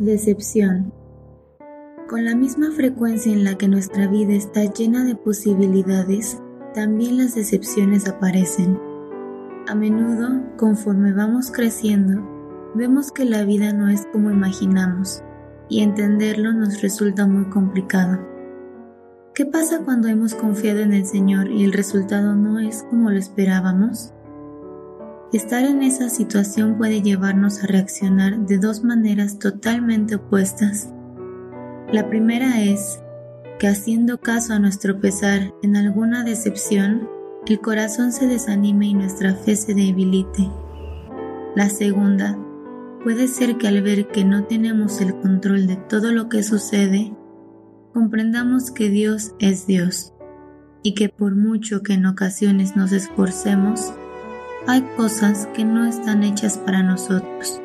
Decepción. Con la misma frecuencia en la que nuestra vida está llena de posibilidades, también las decepciones aparecen. A menudo, conforme vamos creciendo, vemos que la vida no es como imaginamos y entenderlo nos resulta muy complicado. ¿Qué pasa cuando hemos confiado en el Señor y el resultado no es como lo esperábamos? Estar en esa situación puede llevarnos a reaccionar de dos maneras totalmente opuestas. La primera es que haciendo caso a nuestro pesar en alguna decepción, el corazón se desanime y nuestra fe se debilite. La segunda puede ser que al ver que no tenemos el control de todo lo que sucede, comprendamos que Dios es Dios y que por mucho que en ocasiones nos esforcemos, hay cosas que no están hechas para nosotros,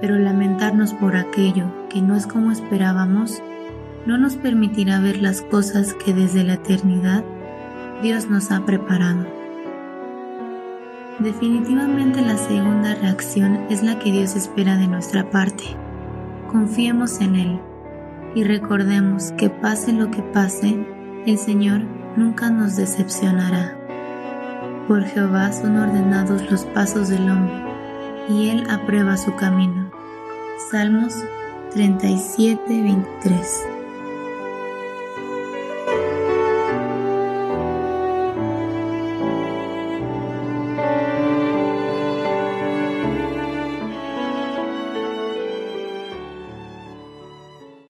pero lamentarnos por aquello que no es como esperábamos no nos permitirá ver las cosas que desde la eternidad Dios nos ha preparado. Definitivamente la segunda reacción es la que Dios espera de nuestra parte. Confiemos en Él y recordemos que pase lo que pase, el Señor nunca nos decepcionará. Por Jehová son ordenados los pasos del hombre, y él aprueba su camino. Salmos 37, 23